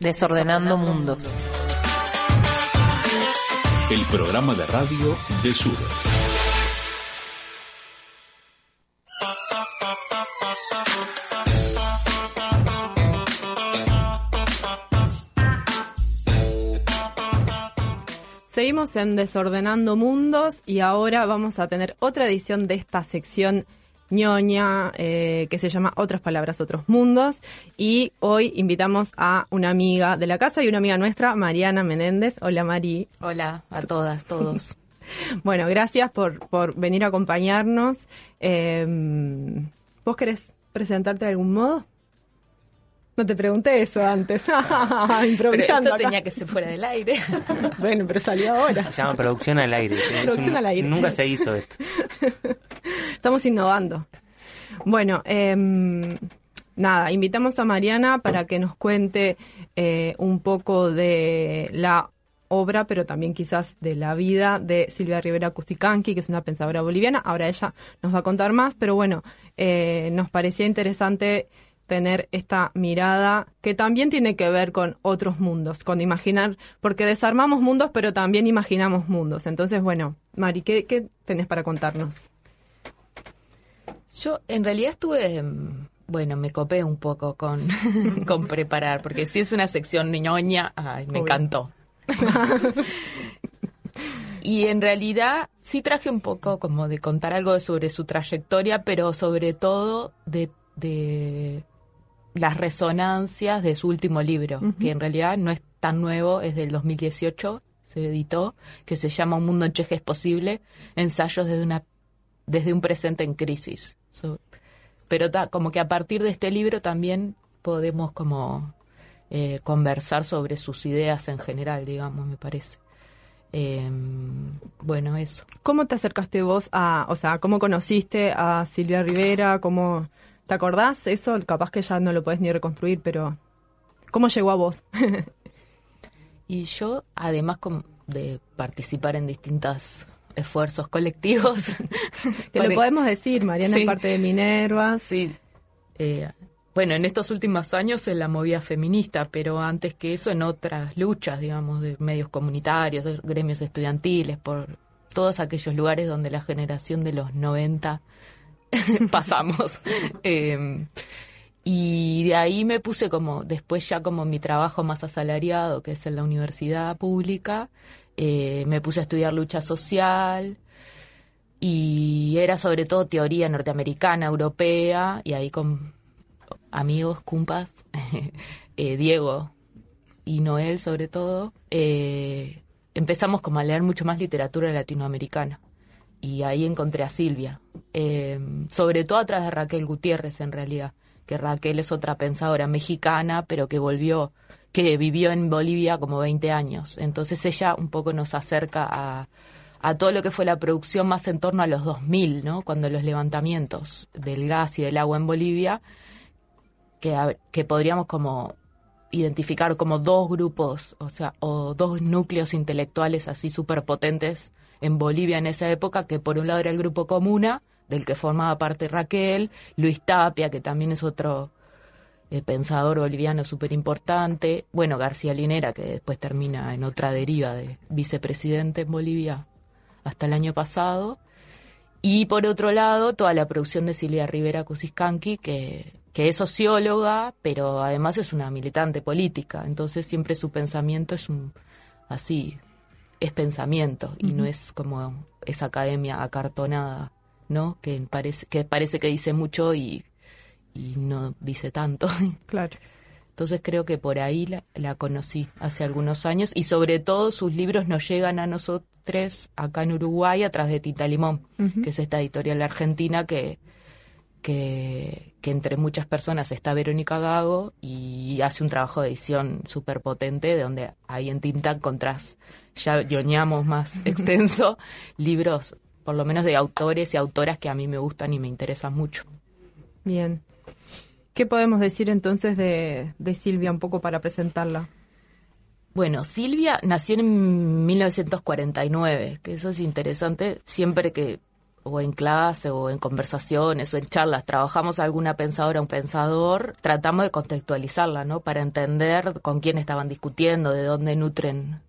Desordenando, Mundos. El programa de radio de Sur. Seguimos en Desordenando Mundos y ahora vamos a tener otra edición de esta sección ñoña eh, que se llama Otras Palabras, Otros Mundos. Y hoy invitamos a una amiga de la casa y una amiga nuestra, Mariana Menéndez. Hola, Mari. Hola a todas, todos. bueno, gracias por, por venir a acompañarnos. Eh, ¿Vos querés presentarte de algún modo? No te pregunté eso antes. Improvisando. Pero esto acá. tenía que ser fuera del aire. bueno, pero salió ahora. Se llama producción al aire. Producción un- al aire. Nunca se hizo esto. Estamos innovando. Bueno, em, nada, invitamos a Mariana para que nos cuente eh, un poco de la obra, pero también quizás de la vida de Silvia Rivera Cusicanqui, que es una pensadora boliviana. Ahora ella nos va a contar más, pero bueno, eh, nos parecía interesante tener esta mirada que también tiene que ver con otros mundos, con imaginar, porque desarmamos mundos, pero también imaginamos mundos. Entonces, bueno, Mari, ¿qué, qué tenés para contarnos? Yo en realidad estuve, mm, bueno, me copé un poco con, con preparar, porque si es una sección ñoña, ay, me Obvio. encantó. y en realidad sí traje un poco como de contar algo sobre su trayectoria, pero sobre todo de, de las resonancias de su último libro, que en realidad no es tan nuevo, es del 2018, se editó, que se llama Un mundo en Cheje es posible, ensayos desde una desde un presente en crisis. So- pero ta- como que a partir de este libro también podemos como eh, conversar sobre sus ideas en general, digamos, me parece. Em, bueno, eso. ¿Cómo te acercaste vos a, o sea, cómo conociste a Silvia Rivera? ¿Cómo, ¿Te acordás eso? Capaz que ya no lo podés ni reconstruir, pero ¿cómo llegó a vos? Y yo, además de participar en distintos esfuerzos colectivos, que lo podemos decir, Mariana Sí. es parte de Minervas. Sí. Eh, bueno, en estos últimos años en la movida feminista, pero antes que eso en otras luchas, digamos, de medios comunitarios, de gremios estudiantiles, por todos aquellos lugares donde la generación de los 90 pasamos. Eh, y de ahí me puse como, después ya como mi trabajo más asalariado, que es en la universidad pública, eh, me puse a estudiar lucha social, y era sobre todo teoría norteamericana, europea, y ahí con amigos, cumpas, eh, Diego y Noel sobre todo, eh, empezamos como a leer mucho más literatura latinoamericana. Y ahí encontré a Silvia, eh, sobre todo a través de Raquel Gutiérrez en realidad, que Raquel es otra pensadora mexicana, pero que volvió, que vivió en Bolivia como 20 años. Entonces ella un poco nos acerca a, a todo lo que fue la producción más en torno a los 2000, ¿no? Cuando los levantamientos del gas y del agua en Bolivia, que, que podríamos como identificar como dos grupos, o sea, o dos núcleos intelectuales así súper potentes en Bolivia en esa época, que por un lado era el grupo Comuna, del que formaba parte Raquel, Luis Tapia, que también es otro eh, pensador boliviano súper importante, bueno, García Linera, que después termina en otra deriva de vicepresidente en Bolivia hasta el año pasado, y por otro lado, toda la producción de Silvia Rivera Cusiscanqui, que, que es socióloga, pero además es una militante política. Entonces siempre su pensamiento es un, así, es pensamiento y no es como esa academia acartonada, ¿no? Que parece que, parece que dice mucho y, y no dice tanto. Claro. Entonces creo que por ahí la, la conocí hace algunos años y sobre todo sus libros nos llegan a nosotros acá en Uruguay a través de Tita Limón, que es esta editorial argentina que, que, que entre muchas personas está Verónica Gago y hace un trabajo de edición súper potente de donde ahí en Tinta encontrás, ya yoñamos más extenso, libros por lo menos de autores y autoras que a mí me gustan y me interesan mucho. Bien. ¿Qué podemos decir entonces de, de Silvia un poco para presentarla? Bueno, Silvia nació en 1949, que eso es interesante. Siempre que o en clase o en conversaciones o en charlas trabajamos alguna pensadora o un pensador, tratamos de contextualizarla, ¿no? Para entender con quién estaban discutiendo, de dónde nutren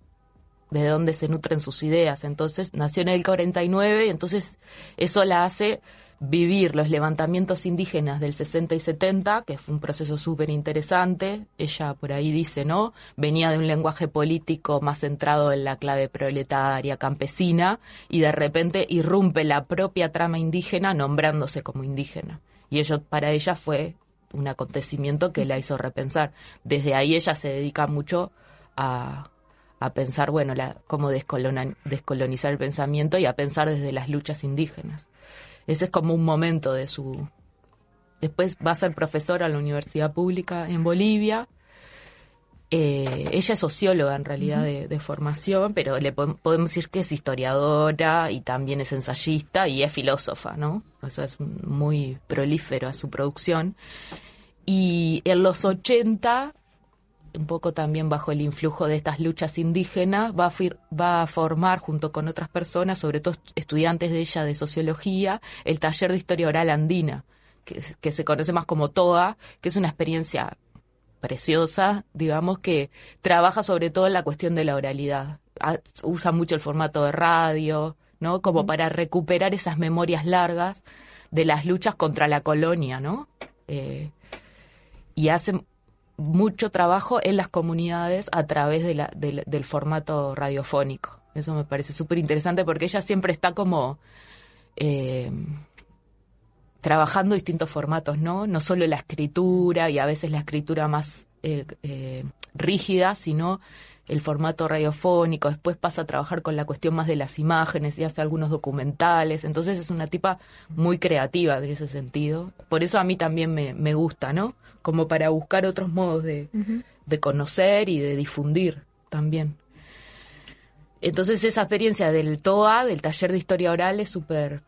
de dónde se nutren sus ideas. Entonces, nació en el 49 y entonces eso la hace vivir los levantamientos indígenas del 60 y 70, que fue un proceso súper interesante. Ella por ahí dice, ¿no? Venía de un lenguaje político más centrado en la clave proletaria, campesina, y de repente irrumpe la propia trama indígena nombrándose como indígena. Y ello para ella fue un acontecimiento que la hizo repensar. Desde ahí ella se dedica mucho a, a pensar, bueno, la, cómo descolonizar el pensamiento y a pensar desde las luchas indígenas. Ese es como un momento de su... Después va a ser profesora en la Universidad Pública en Bolivia. Eh, ella es socióloga en realidad de, formación, pero le podemos decir que es historiadora y también es ensayista y es filósofa, ¿no? Eso es muy prolífero a su producción. Y en los 80 un poco también bajo el influjo de estas luchas indígenas, va a, va a formar junto con otras personas, sobre todo estudiantes de ella de sociología, el taller de historia oral andina, que, que se conoce más como TOA, que es una experiencia preciosa, digamos, que trabaja sobre todo en la cuestión de la oralidad. Usa mucho el formato de radio, ¿no? Como para recuperar esas memorias largas de las luchas contra la colonia, ¿no? Eh, y hace mucho trabajo en las comunidades a través del formato radiofónico. Eso me parece súper interesante porque ella siempre está como eh, trabajando distintos formatos, ¿no? No solo la escritura y a veces la escritura más eh, eh, rígida, sino el formato radiofónico, después pasa a trabajar con la cuestión más de las imágenes y hace algunos documentales, entonces es una tipa muy creativa en ese sentido. Por eso a mí también me, me gusta, ¿no? Como para buscar otros modos de, de conocer y de difundir también. Entonces esa experiencia del TOA, del taller de historia oral, es súper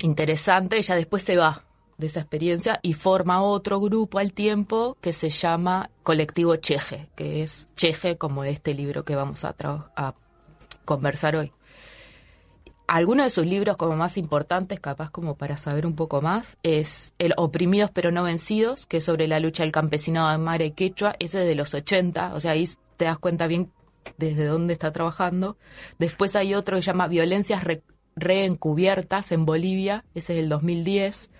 interesante. Ella después se va de esa experiencia y forma otro grupo al tiempo que se llama Colectivo Cheje, que es Cheje como este libro que vamos a, a conversar hoy. Algunos de sus libros como más importantes, capaz como para saber un poco más, es El Oprimidos pero no vencidos, que es sobre la lucha del campesinado de Mare Quechua, ese es de los 80, o sea, ahí te das cuenta bien desde dónde está trabajando. Después hay otro que se llama Violencias Reencubiertas en Bolivia, ese es del 2010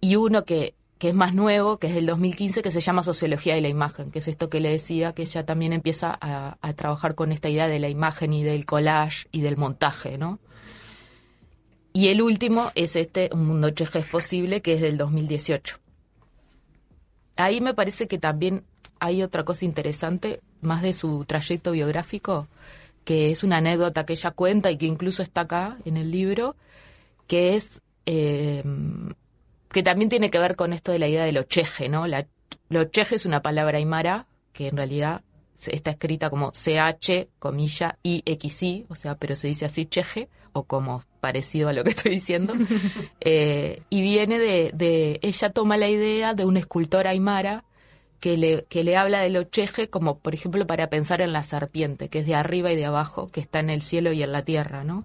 y uno que, que es más nuevo, que es del 2015, que se llama Sociología de la Imagen, que es esto que le decía, que ella también empieza a trabajar con esta idea de la imagen y del collage y del montaje, ¿no? Y el último es este, Un Mundo Cheje es Posible, que es del 2018. Ahí me parece que también hay otra cosa interesante, más de su trayecto biográfico, que es una anécdota que ella cuenta y que incluso está acá en el libro, que es eh, que también tiene que ver con esto de la idea de lo cheje, ¿no? La, lo cheje es una palabra aymara que en realidad está escrita como CH, comilla, IXI, o sea, pero se dice así cheje, o como parecido a lo que estoy diciendo. Eh, y viene de, ella toma la idea de un escultor aymara que le, que le habla de lo cheje como, por ejemplo, para pensar en la serpiente, que es de arriba y de abajo, que está en el cielo y en la tierra, ¿no?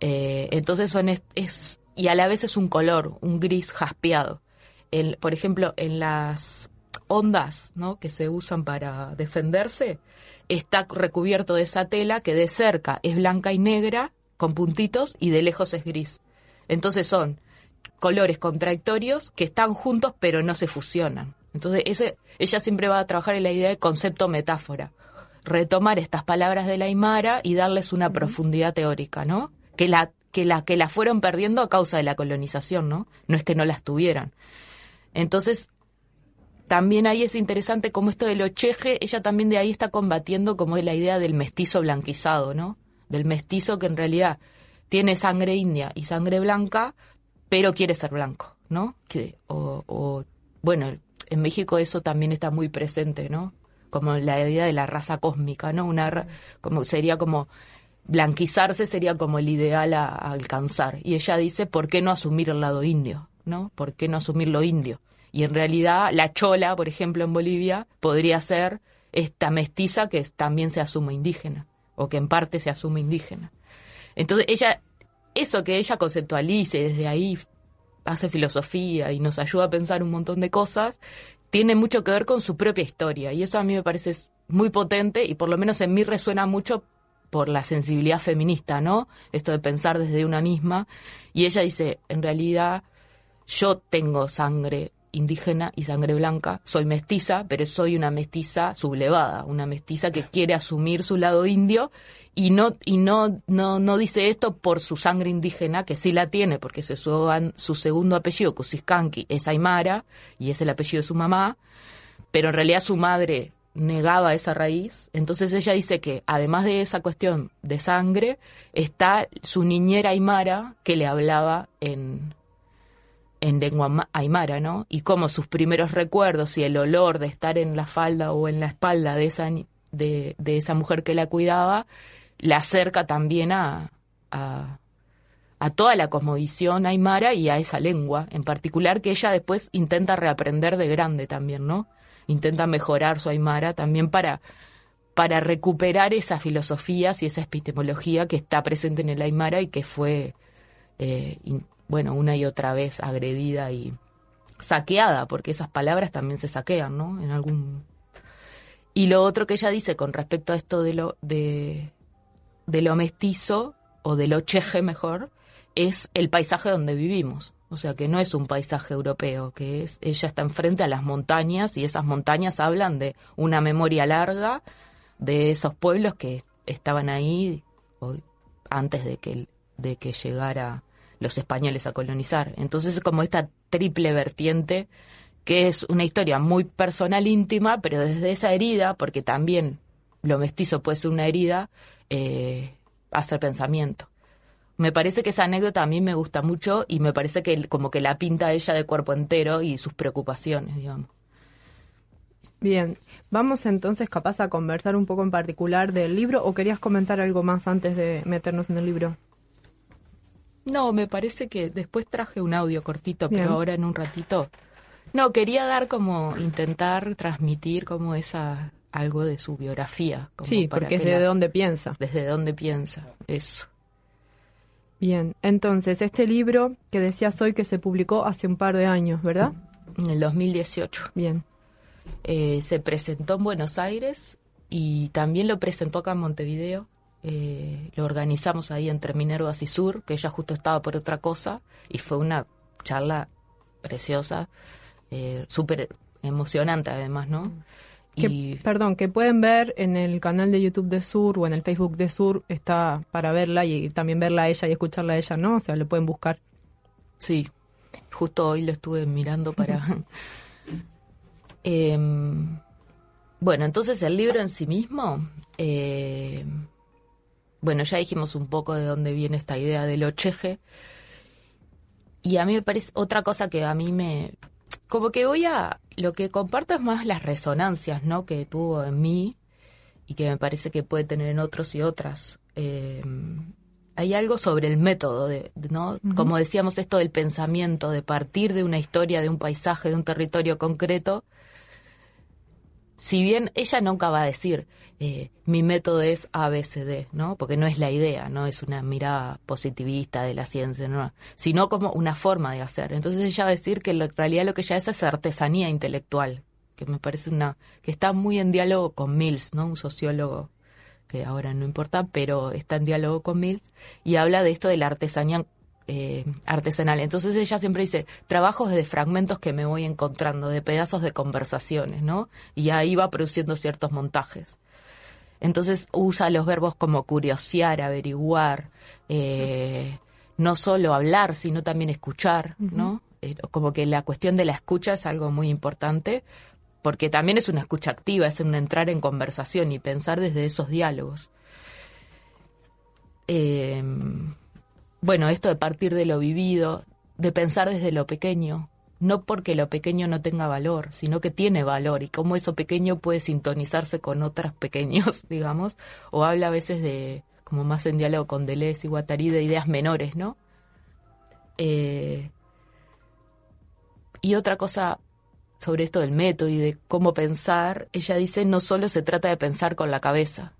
Eh, entonces son es y a la vez es un color, un gris jaspeado. Por ejemplo, en las ondas ¿no? que se usan para defenderse, está recubierto de esa tela que de cerca es blanca y negra, con puntitos, y de lejos es gris. Entonces son colores contradictorios que están juntos pero no se fusionan. Entonces ese, ella siempre va a trabajar en la idea de concepto metáfora, retomar estas palabras de la Aymara y darles una profundidad teórica, ¿no? Que la que la que la fueron perdiendo a causa de la colonización, ¿no? No es que no las tuvieran. Entonces, también ahí es interesante como esto de lo cheje, ella también de ahí está combatiendo como la idea del mestizo blanquizado, ¿no? Del mestizo que en realidad tiene sangre india y sangre blanca, pero quiere ser blanco, ¿no? Que, o, o, bueno, en México eso también está muy presente, ¿no? Como la idea de la raza cósmica, ¿no? Una como sería como blanquizarse sería como el ideal a, alcanzar. Y ella dice, ¿por qué no asumir el lado indio? ¿No? ¿Por qué no asumir lo indio? Y en realidad la chola, por ejemplo, en Bolivia, podría ser esta mestiza que también se asume indígena, o que en parte se asume indígena. Entonces ella eso que ella conceptualice desde ahí hace filosofía y nos ayuda a pensar un montón de cosas, tiene mucho que ver con su propia historia. Y eso a mí me parece muy potente y por lo menos en mí resuena mucho por la sensibilidad feminista, ¿no? Esto de pensar desde una misma. Y ella dice, en realidad yo tengo sangre indígena y sangre blanca, soy mestiza, pero soy una mestiza sublevada, una mestiza que quiere asumir su lado indio y no y no no no dice esto por su sangre indígena que sí la tiene porque su, su segundo apellido Kusiskanki es Aymara y es el apellido de su mamá, pero en realidad su madre negaba esa raíz, entonces ella dice que además de esa cuestión de sangre está su niñera Aymara que le hablaba en en lengua aymara, ¿no? Y cómo sus primeros recuerdos y el olor de estar en la falda o en la espalda de esa, de, de esa mujer que la cuidaba, la acerca también a, a, a, toda la cosmovisión aymara y a esa lengua en particular que ella después intenta reaprender de grande también, ¿no? Intenta mejorar su aymara también para, para recuperar esas filosofías y esa epistemología que está presente en el aymara y que fue eh, bueno, una y otra vez agredida y saqueada, porque esas palabras también se saquean, ¿no? En algún y lo otro que ella dice con respecto a esto de lo de, de lo mestizo o de lo cheje mejor es el paisaje donde vivimos. O sea, que no es un paisaje europeo, que es ella está enfrente a las montañas y esas montañas hablan de una memoria larga de esos pueblos que estaban ahí antes de que de que llegara los españoles a colonizar. Entonces es como esta triple vertiente que es una historia muy personal, íntima, pero desde esa herida, porque también lo mestizo puede ser una herida, eh, hacer pensamiento. Me parece que esa anécdota a mí me gusta mucho y me parece que como que la pinta ella de cuerpo entero y sus preocupaciones, digamos. Bien, vamos entonces capaz a conversar un poco en particular del libro o querías comentar algo más antes de meternos en el libro. No, me parece que después traje un audio cortito, pero ahora en un ratito. No, quería dar como, intentar transmitir como esa, algo de su biografía. sí, porque es de dónde piensa. Desde dónde piensa, eso. Bien, entonces, este libro que decías hoy que se publicó hace un par de años, ¿verdad? En el 2018. Bien. Eh, se presentó en Buenos Aires y también lo presentó acá en Montevideo eh, lo organizamos ahí entre Minervas y Sur, que ella justo estaba por otra cosa, y fue una charla preciosa, eh, súper emocionante además, ¿no? y... Perdón, que pueden ver en el canal de YouTube de Sur o en el Facebook de Sur, está para verla y también verla a ella y escucharla a ella, ¿no? O sea, le pueden buscar. Sí, justo hoy lo estuve mirando para... Em, bueno, entonces el libro en sí mismo... Eh, bueno, ya dijimos un poco de dónde viene esta idea del ocheje. Y a mí me parece otra cosa que a mí me... Como que voy a... Lo que comparto es más las resonancias, ¿no? Que tuvo en mí y que me parece que puede tener en otros y otras. Eh, hay algo sobre el método, de, ¿no? Como decíamos, esto del pensamiento, de partir de una historia, de un paisaje, de un territorio concreto si bien ella nunca va a decir eh, mi método es ABCD, ¿no? Porque no es la idea, no es una mirada positivista de la ciencia, ¿no? sino como una forma de hacer. Entonces ella va a decir que en realidad lo que ella es es artesanía intelectual, que me parece una que está muy en diálogo con Mills, ¿no? Un sociólogo que ahora no importa, pero está en diálogo con Mills y habla de esto de la artesanía eh, artesanal. Entonces ella siempre dice, trabajos de fragmentos que me voy encontrando, de pedazos de conversaciones, ¿no? Y ahí va produciendo ciertos montajes. Entonces usa los verbos como curiosear, averiguar, eh, no solo hablar, sino también escuchar, ¿no? Eh, como que la cuestión de la escucha es algo muy importante, porque también es una escucha activa, es un entrar en conversación y pensar desde esos diálogos. Eh, bueno, esto de partir de lo vivido, de pensar desde lo pequeño, no porque lo pequeño no tenga valor, sino que tiene valor y cómo eso pequeño puede sintonizarse con otros pequeños, digamos, o habla a veces de, como más en diálogo con Deleuze y Guattari, de ideas menores, ¿no? Eh, y otra cosa sobre esto del método y de cómo pensar, ella dice, no solo se trata de pensar con la cabeza,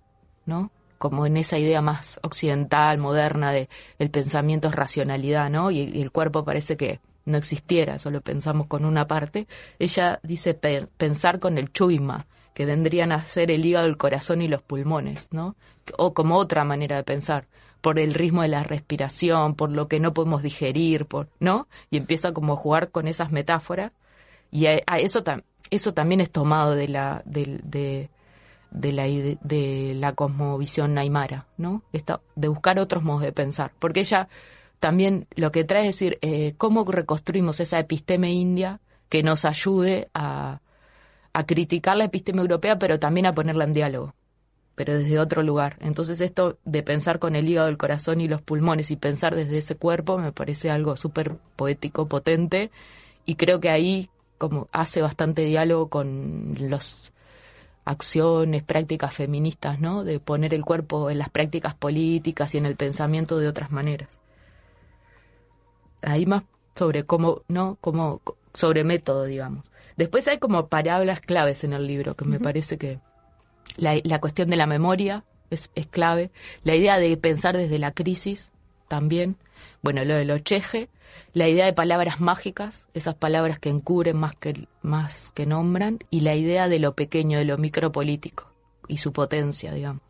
¿no? Como en esa idea más occidental, moderna de el pensamiento es racionalidad, ¿no? Y, el cuerpo parece que no existiera, solo pensamos con una parte. Ella dice pe- pensar con el chuima, que vendrían a ser el hígado, el corazón y los pulmones, ¿no? O como otra manera de pensar, por el ritmo de la respiración, por lo que no podemos digerir, por, ¿no? Y empieza como a jugar con esas metáforas. Y a, eso, eso también es tomado de la, de, de la, de la cosmovisión aymara, ¿no? De buscar otros modos de pensar. Porque ella también lo que trae es decir, eh, cómo reconstruimos esa episteme india que nos ayude a, a criticar la episteme europea, pero también a ponerla en diálogo, pero desde otro lugar. Entonces esto de pensar con el hígado, el corazón y los pulmones y pensar desde ese cuerpo me parece algo súper poético, potente, y creo que ahí como hace bastante diálogo con los acciones, prácticas feministas, ¿no? De poner el cuerpo en las prácticas políticas y en el pensamiento de otras maneras. Ahí más sobre cómo, ¿no? Como sobre método, digamos. Después hay como palabras claves en el libro que me parece que la, la cuestión de la memoria es, es clave, la idea de pensar desde la crisis también, bueno, lo de lo cheje, la idea de palabras mágicas, esas palabras que encubren más que, más que nombran, y la idea de lo pequeño, de lo micropolítico y su potencia, digamos.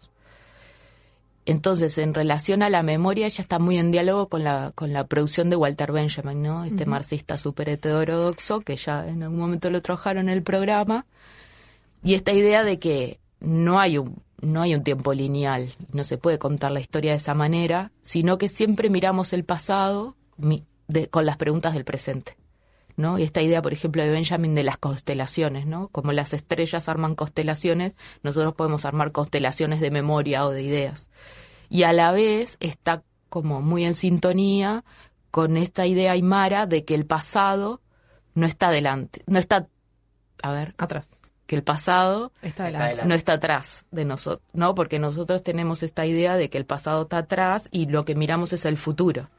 Entonces, en relación a la memoria, ella está muy en diálogo con la, con la producción de Walter Benjamin, ¿no? Este marxista súper heterodoxo, que ya en algún momento lo trabajaron en el programa. Y esta idea de que no hay un, no hay un tiempo lineal, no se puede contar la historia de esa manera, sino que siempre miramos el pasado con las preguntas del presente. ¿no? Y esta idea, por ejemplo, de Benjamin de las constelaciones, ¿no? Como las estrellas arman constelaciones, nosotros podemos armar constelaciones de memoria o de ideas. Y a la vez está como muy en sintonía con esta idea aymara de que el pasado no está delante, no está, a ver, Atrás. Que el pasado Está no está atrás de nosotros, ¿no? Porque nosotros tenemos esta idea de que el pasado está atrás y lo que miramos es el futuro.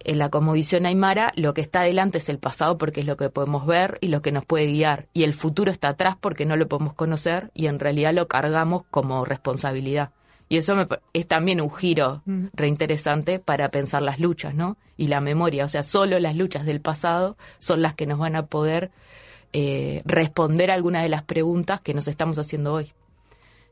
En la cosmovisión aymara, lo que está adelante es el pasado porque es lo que podemos ver y lo que nos puede guiar. Y el futuro está atrás porque no lo podemos conocer y en realidad lo cargamos como responsabilidad. Y eso me es también un giro reinteresante para pensar las luchas, ¿no? Y la memoria. O sea, solo las luchas del pasado son las que nos van a poder eh, responder algunas de las preguntas que nos estamos haciendo hoy.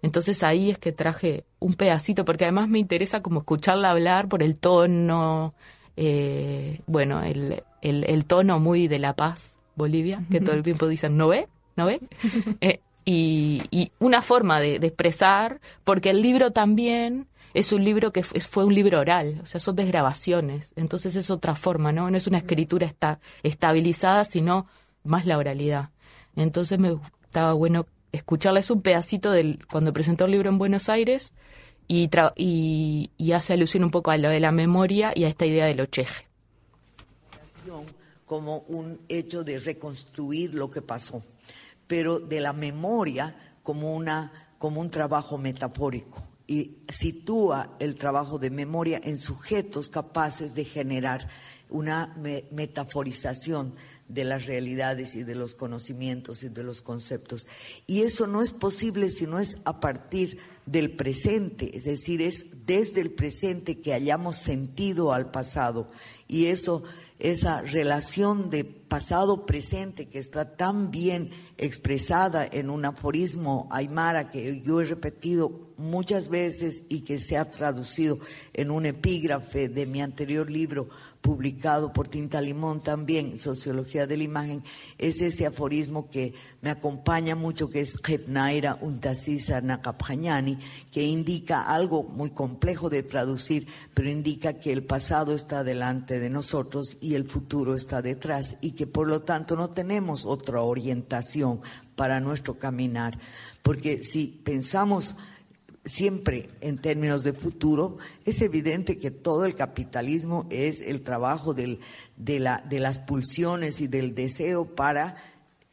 Entonces ahí es que traje un pedacito, porque además me interesa como escucharla hablar por el tono, eh, bueno, el, el, el tono muy de La Paz, Bolivia, que todo el tiempo dicen, ¿no ve? ¿No ve? Eh, y, y una forma de, de expresar, porque el libro también es un libro que fue, fue un libro oral, o sea, son desgrabaciones, entonces es otra forma, ¿no? No es una escritura esta, estabilizada, sino más la oralidad. Entonces me estaba bueno escucharles un pedacito del cuando presentó el libro en Buenos Aires y, hace alusión un poco a lo de la memoria y a esta idea del ocheje. como un hecho de reconstruir lo que pasó, pero de la memoria como, una, como un trabajo metafórico y sitúa el trabajo de memoria en sujetos capaces de generar una me- metaforización de las realidades y de los conocimientos y de los conceptos. Y eso no es posible si no es a partir del presente, es decir, es desde el presente que hayamos sentido al pasado. Y eso, esa relación de pasado-presente que está tan bien expresada en un aforismo aymara que yo he repetido muchas veces y que se ha traducido en un epígrafe de mi anterior libro publicado por Tinta Limón también, Sociología de la Imagen, es ese aforismo que me acompaña mucho, que es Hepnaira Untasisa que indica algo muy complejo de traducir, pero indica que el pasado está delante de nosotros y el futuro está detrás, y que por lo tanto no tenemos otra orientación para nuestro caminar. Porque si pensamos siempre en términos de futuro, es evidente que todo el capitalismo es el trabajo del- de, la- de las pulsiones y del deseo para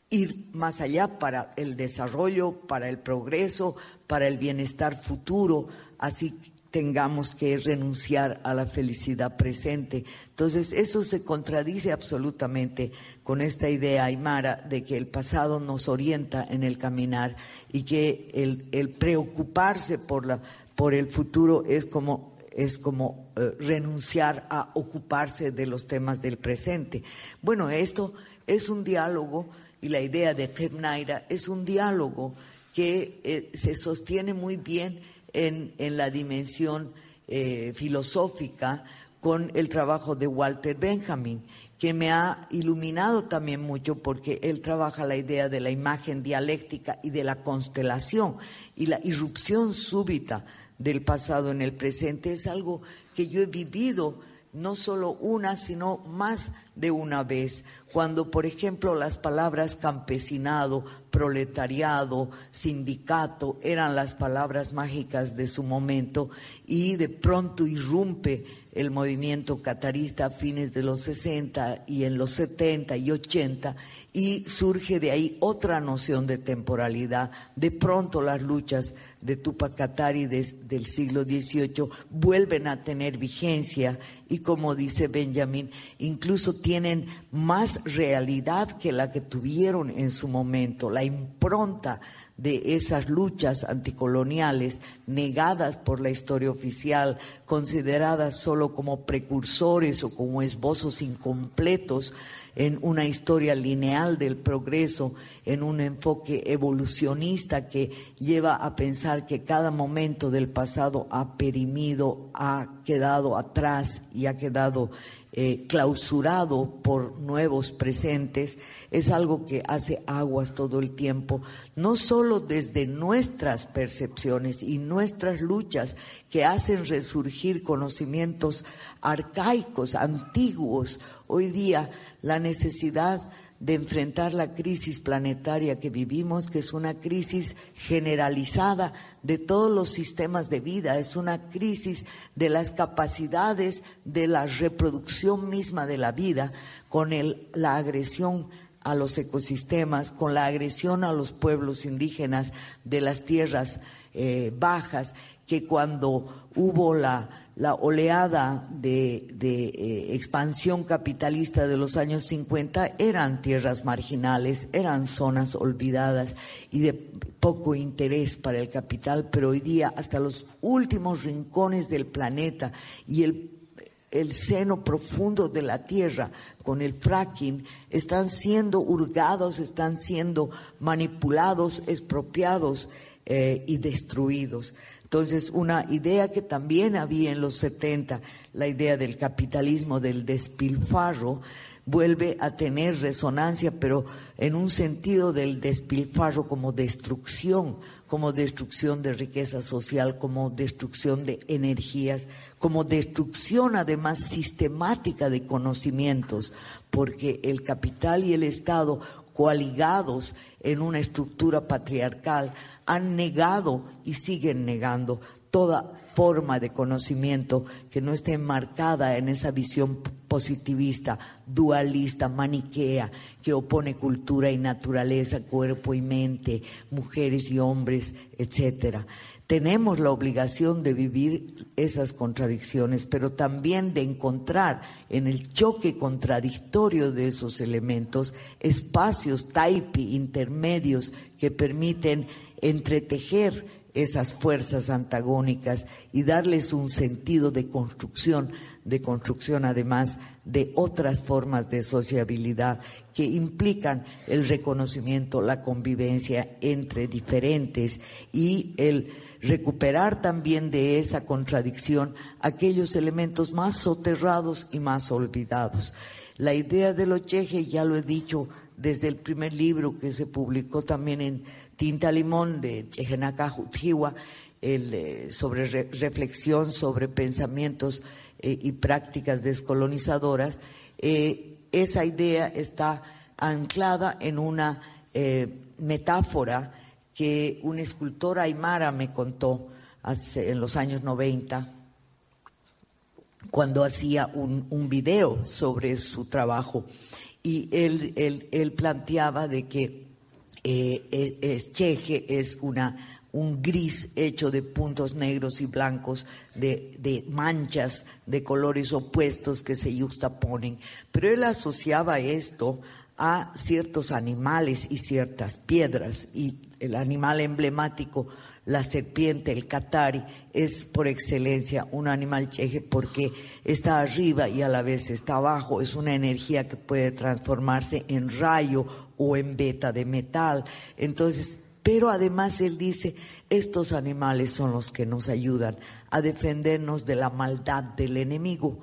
ir más allá, para el desarrollo, para el progreso, para el bienestar futuro, así tengamos que renunciar a la felicidad presente. Entonces, eso se contradice absolutamente con esta idea aymara de que el pasado nos orienta en el caminar y que el, preocuparse por la por el futuro es como es como eh, renunciar a ocuparse de los temas del presente. Bueno, esto es un diálogo y la idea de Naira es un diálogo que eh, se sostiene muy bien en, en la dimensión eh, filosófica con el trabajo de Walter Benjamin, que me ha iluminado también mucho porque él trabaja la idea de la imagen dialéctica y de la constelación y la irrupción súbita del pasado en el presente es algo que yo he vivido no solo una, sino más de una vez. Cuando, por ejemplo, las palabras campesinado, proletariado, sindicato eran las palabras mágicas de su momento y de pronto irrumpe el movimiento catarista a fines de los 60 y en los 70 y 80 y surge de ahí otra noción de temporalidad. De pronto las luchas de Tupac Katari del siglo XVIII vuelven a tener vigencia y como dice Benjamin, incluso tienen más realidad que la que tuvieron en su momento. La impronta de esas luchas anticoloniales negadas por la historia oficial, consideradas solo como precursores o como esbozos incompletos en una historia lineal del progreso, en un enfoque evolucionista que lleva a pensar que cada momento del pasado ha perimido, ha quedado atrás y ha quedado eh, clausurado por nuevos presentes, es algo que hace aguas todo el tiempo, no solo desde nuestras percepciones y nuestras luchas que hacen resurgir conocimientos arcaicos, antiguos, hoy día la necesidad de enfrentar la crisis planetaria que vivimos, que es una crisis generalizada de todos los sistemas de vida, es una crisis de las capacidades de la reproducción misma de la vida, con el, la agresión a los ecosistemas, con la agresión a los pueblos indígenas de las tierras eh, bajas, que cuando hubo la la oleada de, eh, expansión capitalista de los años 50 eran tierras marginales, eran zonas olvidadas y de poco interés para el capital, pero hoy día hasta los últimos rincones del planeta y el, el seno profundo de la tierra con el fracking están siendo hurgados, están siendo manipulados, expropiados eh, y destruidos. Entonces, una idea que también había en los 70, la idea del capitalismo, del despilfarro, vuelve a tener resonancia, pero en un sentido del despilfarro como destrucción, como destrucción de riqueza social, como destrucción de energías, como destrucción además sistemática de conocimientos, porque el capital y el Estado coaligados en una estructura patriarcal han negado y siguen negando toda forma de conocimiento que no esté enmarcada en esa visión positivista, dualista, maniquea, que opone cultura y naturaleza, cuerpo y mente, mujeres y hombres, etcétera. Tenemos la obligación de vivir esas contradicciones, pero también de encontrar en el choque contradictorio de esos elementos espacios taipi intermedios que permiten entretejer esas fuerzas antagónicas y darles un sentido de construcción, de construcción además de otras formas de sociabilidad que implican el reconocimiento, la convivencia entre diferentes y el recuperar también de esa contradicción aquellos elementos más soterrados y más olvidados. La idea de los cheje, ya lo he dicho desde el primer libro que se publicó también en Tinta Limón de Chejenaka Jutjiwa, el, eh, sobre reflexión sobre pensamientos eh, y prácticas descolonizadoras, eh, esa idea está anclada en una metáfora que un escultor aymara me contó hace, en los años 90, cuando hacía un, un video sobre su trabajo. Y él, él, él planteaba de que eh, es, Cheje es una, un gris hecho de puntos negros y blancos, de, de, manchas de colores opuestos que se justaponen. Pero él asociaba esto a ciertos animales y ciertas piedras y el animal emblemático la serpiente, el catari, es por excelencia un animal cheje porque está arriba y a la vez está abajo. Es una energía que puede transformarse en rayo o en beta de metal. Entonces, pero además él dice, estos animales son los que nos ayudan a defendernos de la maldad del enemigo.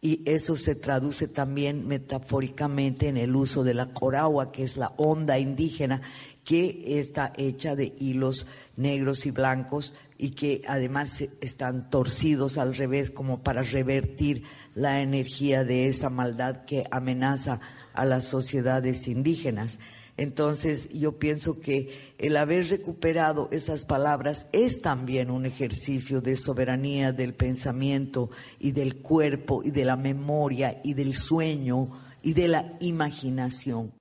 Y eso se traduce también metafóricamente en el uso de la coragua, que es la onda indígena, que está hecha de hilos negros y blancos y que además están torcidos al revés como para revertir la energía de esa maldad que amenaza a las sociedades indígenas. Entonces yo pienso que el haber recuperado esas palabras es también un ejercicio de soberanía del pensamiento y del cuerpo y de la memoria y del sueño y de la imaginación.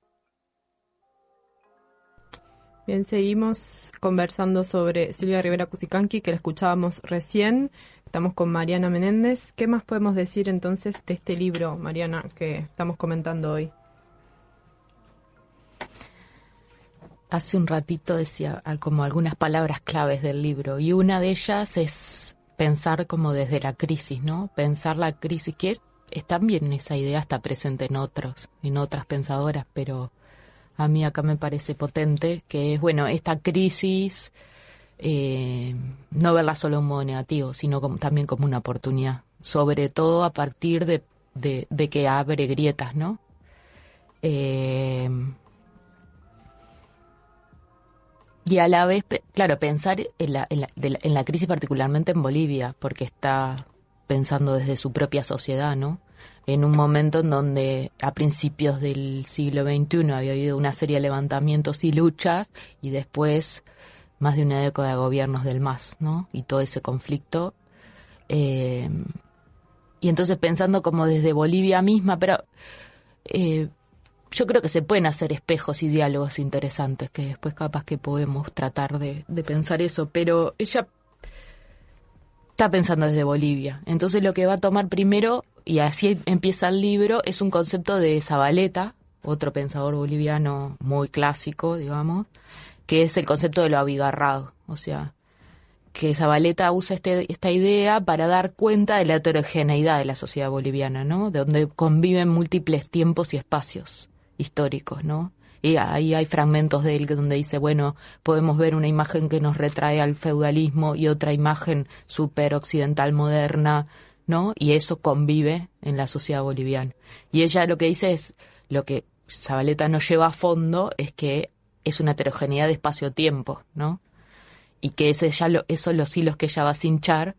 Bien, seguimos conversando sobre Silvia Rivera Cusicanqui, que la escuchábamos recién. Estamos con Mariana Menéndez. ¿Qué más podemos decir entonces de este libro, Mariana, que estamos comentando hoy? Hace un ratito decía ah, como algunas palabras claves del libro y una de ellas es pensar como desde la crisis, ¿no? Pensar la crisis, que es, es también esa idea está presente en otros, en otras pensadoras, pero a mí acá me parece potente, que es, bueno, esta crisis, eh, no verla solo en modo negativo, sino como, también como una oportunidad, sobre todo a partir de, de, que abre grietas, ¿no? Eh, y a la vez, claro, pensar en la, en, la, en la crisis particularmente en Bolivia, porque está pensando desde su propia sociedad, ¿no? en un momento en donde a principios del siglo XXI había habido una serie de levantamientos y luchas y después más de una década de gobiernos del MAS, ¿no? Y todo ese conflicto. Eh, y entonces pensando como desde Bolivia misma, pero eh, yo creo que se pueden hacer espejos y diálogos interesantes, que después capaz que podemos tratar de, de pensar eso, pero ella está pensando desde Bolivia. Entonces lo que va a tomar primero y así empieza el libro, es un concepto de Zabaleta, otro pensador boliviano muy clásico, digamos, que es el concepto de lo abigarrado. O sea, que Zabaleta usa este, esta idea para dar cuenta de la heterogeneidad de la sociedad boliviana, ¿no? De donde conviven múltiples tiempos y espacios históricos, ¿no? Y ahí hay fragmentos de él donde dice, bueno, podemos ver una imagen que nos retrae al feudalismo y otra imagen super occidental moderna, ¿no? Y eso convive en la sociedad boliviana. Y ella lo que dice es, lo que Zabaleta no lleva a fondo es que es una heterogeneidad de espacio-tiempo, ¿no? Y que ese ya lo, esos los hilos que ella va a cinchar,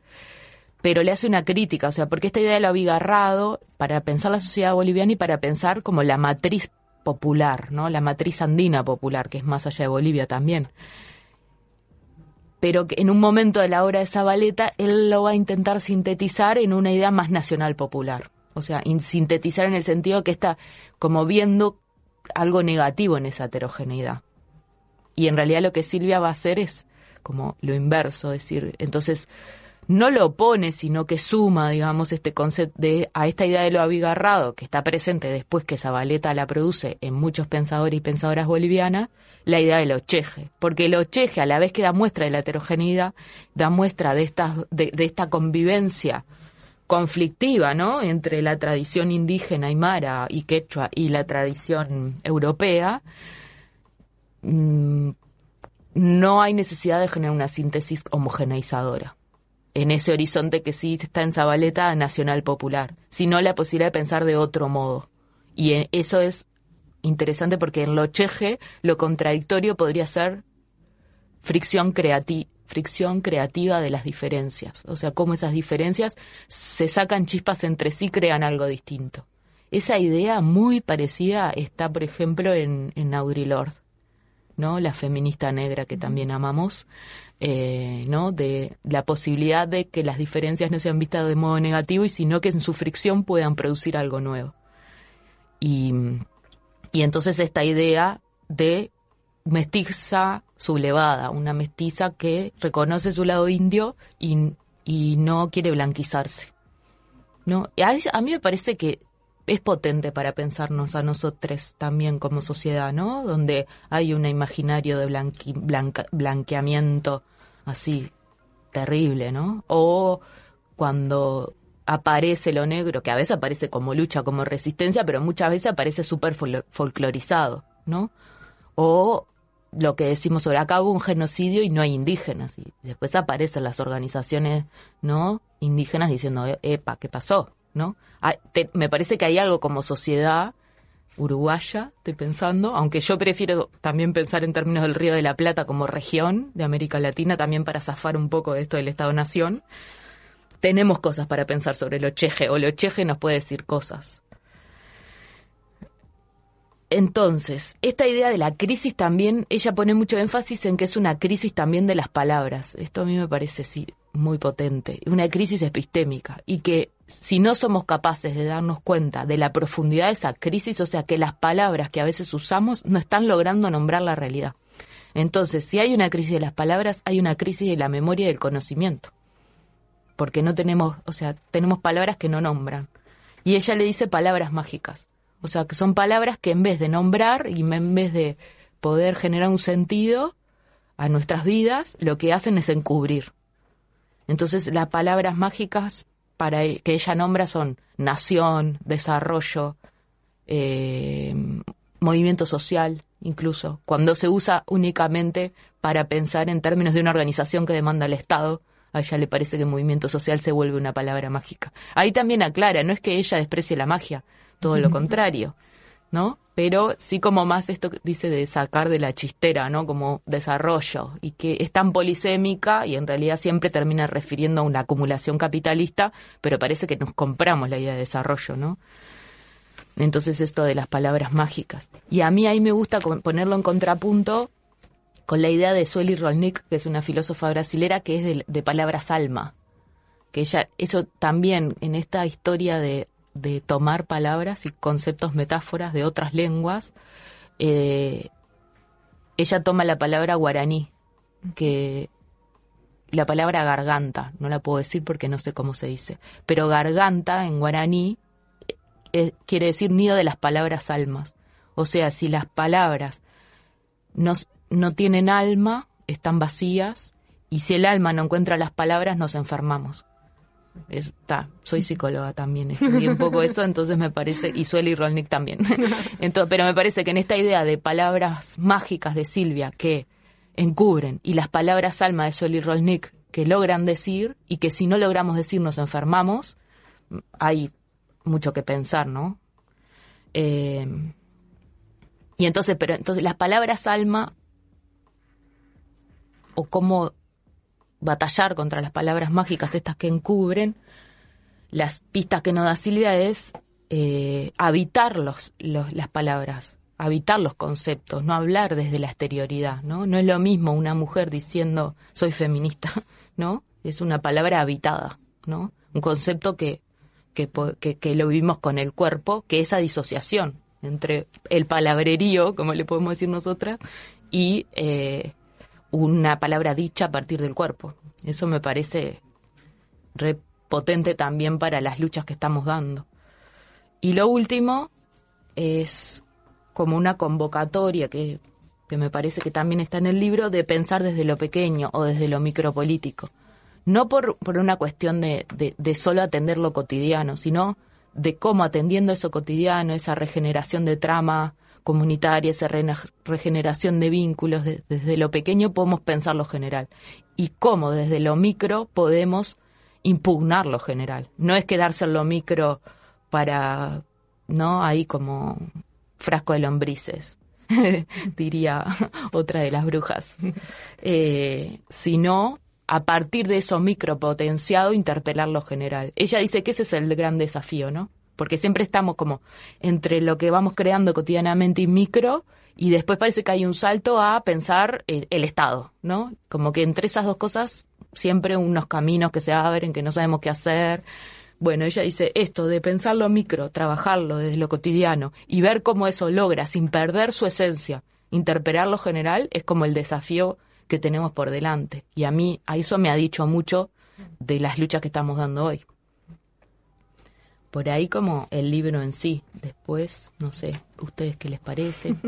pero le hace una crítica, o sea, porque esta idea de lo abigarrado, para pensar la sociedad boliviana y para pensar como la matriz popular, ¿no? La matriz andina popular, que es más allá de Bolivia también pero que en un momento de la obra de Zabaleta él lo va a intentar sintetizar en una idea más nacional popular. O sea, sintetizar en el sentido que está como viendo algo negativo en esa heterogeneidad. Y en realidad lo que Silvia va a hacer es como lo inverso, es decir, entonces no lo opone, sino que suma, digamos, este concepto de, a esta idea de lo abigarrado que está presente después que Zabaleta la produce en muchos pensadores y pensadoras bolivianas, la idea del ocheje. Porque el ocheje, a la vez que da muestra de la heterogeneidad, da muestra de esta, de, esta convivencia conflictiva, ¿no? Entre la tradición indígena aymara y quechua y la tradición europea, mm, no hay necesidad de generar una síntesis homogeneizadora en ese horizonte que sí está en Zabaleta nacional popular, sino la posibilidad de pensar de otro modo. Y eso es interesante porque en lo cheje lo contradictorio podría ser fricción, fricción creativa de las diferencias. O sea, cómo esas diferencias se sacan chispas entre sí, crean algo distinto. Esa idea muy parecida está, por ejemplo, en, en Audre Lorde, ¿no? La feminista negra que también amamos, eh, ¿no? de la posibilidad de que las diferencias no sean vistas de modo negativo y sino que en su fricción puedan producir algo nuevo. Y, y entonces esta idea de mestiza sublevada, una mestiza que reconoce su lado indio y, y no quiere blanquizarse. ¿no? A, a mí me parece que es potente para pensarnos a nosotros también como sociedad, ¿no? Donde hay un imaginario de blanqueamiento así terrible, ¿no? O cuando aparece lo negro, que a veces aparece como lucha, como resistencia, pero muchas veces aparece súper fol- folclorizado, ¿no? O lo que decimos sobre acá hubo un genocidio y no hay indígenas. Y después aparecen las organizaciones no indígenas diciendo, "E- epa, ¿qué pasó? ¿No? Te- me parece que hay algo como sociedad uruguaya, estoy pensando, aunque yo prefiero también pensar en términos del Río de la Plata como región de América Latina, también para zafar un poco de esto del Estado-Nación. Tenemos cosas para pensar sobre lo cheje, o lo cheje nos puede decir cosas. Entonces, esta idea de la crisis también, ella pone mucho énfasis en que es una crisis también de las palabras. Esto a mí me parece, sí, muy potente. Una crisis epistémica. Y que si no somos capaces de darnos cuenta de la profundidad de esa crisis, o sea, que las palabras que a veces usamos no están logrando nombrar la realidad. Entonces, si hay una crisis de las palabras, hay una crisis de la memoria y del conocimiento. Porque no tenemos, o sea, tenemos palabras que no nombran. Y ella le dice palabras mágicas. O sea, que son palabras que en vez de nombrar y en vez de poder generar un sentido a nuestras vidas, lo que hacen es encubrir. Entonces, las palabras mágicas para e- que ella nombra son nación, desarrollo, eh, movimiento social, incluso, cuando se usa únicamente para pensar en términos de una organización que demanda al Estado, a ella le parece que movimiento social se vuelve una palabra mágica. Ahí también aclara, no es que ella desprecie la magia, todo lo contrario, ¿no? Pero sí como más esto que dice de sacar de la chistera, ¿no? Como desarrollo, y que es tan polisémica y en realidad siempre termina refiriendo a una acumulación capitalista, pero parece que nos compramos la idea de desarrollo, ¿no? Entonces esto de las palabras mágicas. Y a mí ahí me gusta ponerlo en contrapunto con la idea de Sueli Rolnik, que es una filósofa brasilera, que es de, de palabras alma. Que ella, eso también en esta historia de, de tomar palabras y conceptos, metáforas de otras lenguas, eh, ella toma la palabra guaraní, que la palabra garganta, no la puedo decir porque no sé cómo se dice, pero garganta en guaraní eh, quiere decir nido de las palabras almas. O sea, si las palabras no, no tienen alma, están vacías, y si el alma no encuentra las palabras, nos enfermamos. Es- ta, soy psicóloga también, estudié un poco eso, entonces me parece, y Sueli Rolnik también. Entonces, pero me parece que en esta idea de palabras mágicas de Silvia que encubren y las palabras alma de Sueli Rolnik que logran decir y que si no logramos decir nos enfermamos, hay mucho que pensar, ¿no? Eh, y entonces, pero entonces las palabras alma o cómo batallar contra las palabras mágicas estas que encubren, las pistas que nos da Silvia es eh, habitar los, las palabras, habitar los conceptos, no hablar desde la exterioridad, ¿no? No es lo mismo una mujer diciendo soy feminista, ¿no? Es una palabra habitada, ¿no? Un concepto que, que, que lo vivimos con el cuerpo, que esa disociación entre el palabrerío, como le podemos decir nosotras, y eh, una palabra dicha a partir del cuerpo. Eso me parece re potente también para las luchas que estamos dando. Y lo último es como una convocatoria que, que me parece que también está en el libro de pensar desde lo pequeño o desde lo micropolítico. No por, por una cuestión de, de, de solo atender lo cotidiano, sino de cómo atendiendo eso cotidiano, esa regeneración de trama comunitaria, esa regeneración de vínculos, de- desde lo pequeño podemos pensar lo general. Y cómo desde lo micro podemos impugnar lo general. No es quedarse en lo micro para, ¿no? Ahí como frasco de lombrices, diría otra de las brujas. Eh, sino a partir de eso micropotenciado interpelar lo general. Ella dice que ese es el gran desafío, ¿no? Porque siempre estamos como entre lo que vamos creando cotidianamente y micro y después parece que hay un salto a pensar el, Estado, ¿no? Como que entre esas dos cosas siempre unos caminos que se abren, que no sabemos qué hacer. Bueno, ella dice esto de pensar lo micro, trabajarlo desde lo cotidiano y ver cómo eso logra, sin perder su esencia, interpelar lo general, es como el desafío que tenemos por delante. Y a mí, a eso me ha dicho mucho de las luchas que estamos dando hoy. Por ahí como el libro en sí. Después, no sé, ¿ustedes qué les parece?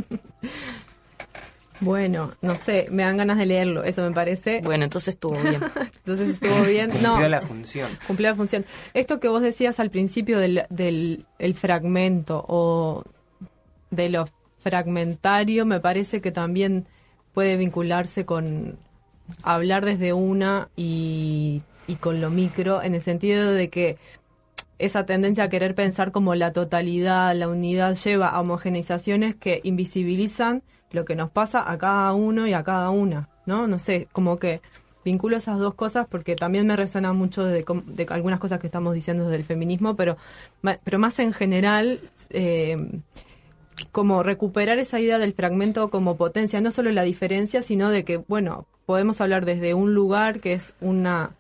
Bueno, no sé, me dan ganas de leerlo, eso me parece. Bueno, entonces estuvo bien. Entonces estuvo bien. No, Cumplió la función. cumplió la función. Esto que vos decías al principio del, del el fragmento o de lo fragmentario, me parece que también puede vincularse con hablar desde una y, y con lo micro, en el sentido de que esa tendencia a querer pensar como la totalidad, la unidad, lleva a homogeneizaciones que invisibilizan lo que nos pasa a cada uno y a cada una, ¿no? No sé, como que vinculo esas dos cosas porque también me resuena mucho de, de algunas cosas que estamos diciendo desde el feminismo, pero, pero más en general, eh, como recuperar esa idea del fragmento como potencia, no solo la diferencia, sino de que, bueno, podemos hablar desde un lugar que es una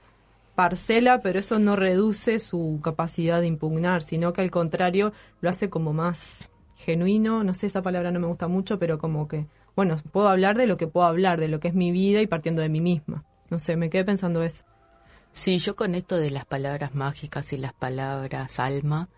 parcela, pero eso no reduce su capacidad de impugnar, sino que al contrario lo hace como más genuino, no sé, esa palabra no me gusta mucho, pero como que, bueno, puedo hablar de lo que puedo hablar, de lo que es mi vida y partiendo de mí misma. No sé, me quedé pensando eso. Sí, yo con esto de las palabras mágicas y las palabras alma,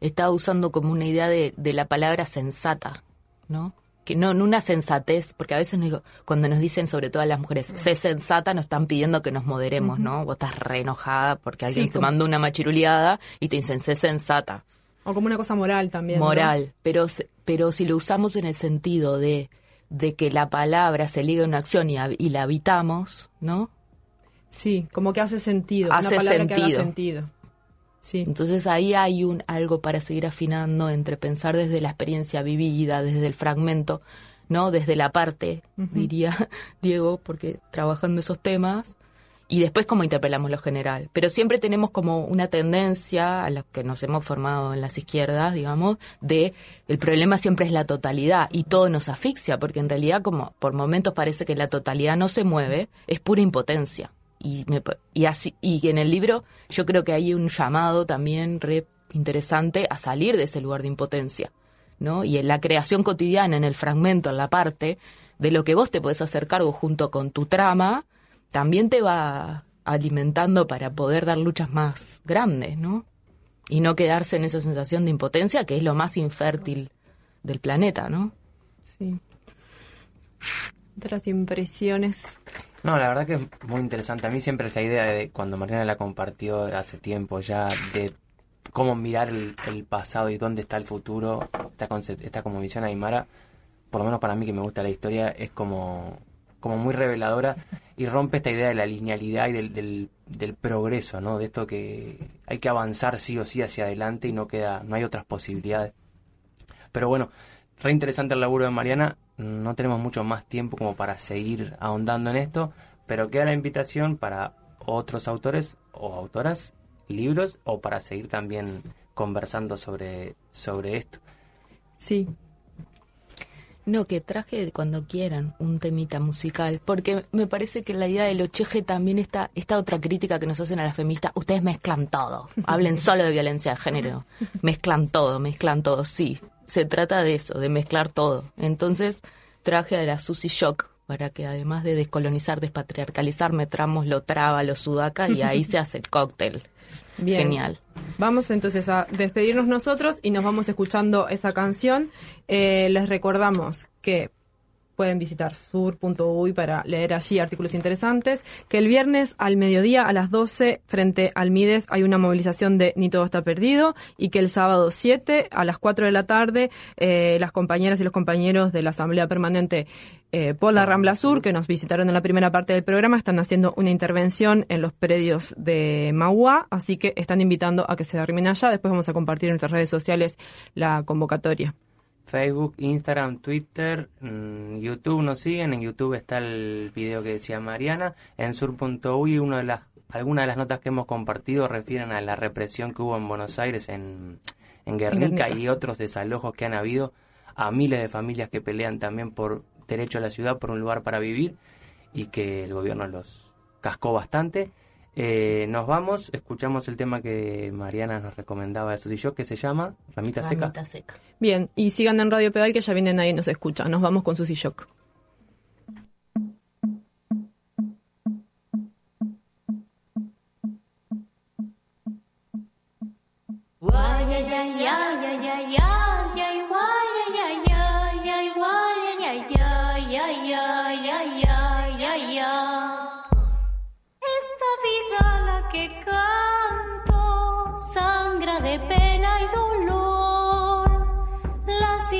estaba usando como una idea de, de la palabra sensata, ¿no? Que no, no una sensatez, porque a veces nos digo, cuando nos dicen, sobre todo a las mujeres, sé sensata, nos están pidiendo que nos moderemos, ¿no? Vos estás re enojada porque alguien Sí, se como- mandó una machiruleada y te dicen, sé sensata. O como una cosa moral también. ¿no? moral, pero, se- pero si lo usamos en el sentido de, de que la palabra se liga a una acción y, la habitamos, ¿no? Sí, como que hace sentido. Hace una palabra que sentido. haga sentido. Sí. Entonces ahí hay un algo para seguir afinando entre pensar desde la experiencia vivida, desde el fragmento, ¿no? Desde la parte, diría Diego, porque trabajando esos temas, y después cómo interpelamos lo general. Pero siempre tenemos como una tendencia a los que nos hemos formado en las izquierdas, digamos, de el problema siempre es la totalidad y todo nos asfixia, porque en realidad como por momentos parece que la totalidad no se mueve, es pura impotencia. Y, me y así y en el libro yo creo que hay un llamado también re interesante a salir de ese lugar de impotencia, ¿no? Y en la creación cotidiana, en el fragmento, en la parte de lo que vos te podés hacer cargo junto con tu trama, también te va alimentando para poder dar luchas más grandes, ¿no? Y no quedarse en esa sensación de impotencia que es lo más infértil del planeta, ¿no? Sí. Otras impresiones. No, la verdad que es muy interesante. A mí siempre esa idea de cuando Mariana la compartió hace tiempo ya de cómo mirar el, pasado y dónde está el futuro, esta, esta como visión aymara, por lo menos para mí que me gusta la historia, es como, como muy reveladora y rompe esta idea de la linealidad y del, del, del progreso, ¿no? De esto que hay que avanzar sí o sí hacia adelante y no queda, no hay otras posibilidades. Pero bueno, re interesante el laburo de Mariana. No tenemos mucho más tiempo como para seguir ahondando en esto, pero queda la invitación para otros autores o autoras, libros, o para seguir también conversando sobre, sobre esto. Sí. No, que traje cuando quieran un temita musical, porque me parece que la idea del ocheje también está esta otra crítica que nos hacen a las feministas, ustedes mezclan todo, hablen solo de violencia de género, mezclan todo, mezclan todo, sí, se trata de eso, de mezclar todo. Entonces traje a la Susi Shock para que además de descolonizar, despatriarcalizar, metramos lo traba, lo sudaca y ahí se hace el cóctel. Bien. Genial. Vamos entonces a despedirnos nosotros y nos vamos escuchando esa canción. Eh, les recordamos que pueden visitar sur.uy para leer allí artículos interesantes, que el viernes al mediodía a las 12 frente al Mides hay una movilización de Ni todo está perdido y que el sábado 7 a las 4 de la tarde eh, las compañeras y los compañeros de la Asamblea Permanente eh, por la Rambla Sur, que nos visitaron en la primera parte del programa, están haciendo una intervención en los predios de Magua, así que están invitando a que se arrimen allá. Después vamos a compartir en nuestras redes sociales la convocatoria. Facebook, Instagram, Twitter, mm, YouTube nos siguen. En YouTube está el video que decía Mariana. En sur.uy, una de las, algunas de las notas que hemos compartido refieren a la represión que hubo en Buenos Aires, en, en Guernica, Guernica. y otros desalojos que han habido a miles de familias que pelean también por derecho a la ciudad, por un lugar para vivir, y que el gobierno los cascó bastante. Eh, nos vamos, escuchamos el tema que Mariana nos recomendaba de Susi Yo, que se llama Ramita Seca. Ramita seca. Bien, y sigan en Radio Pedal que ya viene nadie nos escucha. Nos vamos con Susy Shock. Yeah. gitana que canto, sangra de pena y dolor, las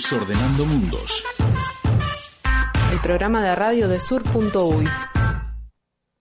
Desordenando Mundos. El programa de radio de sur.uy.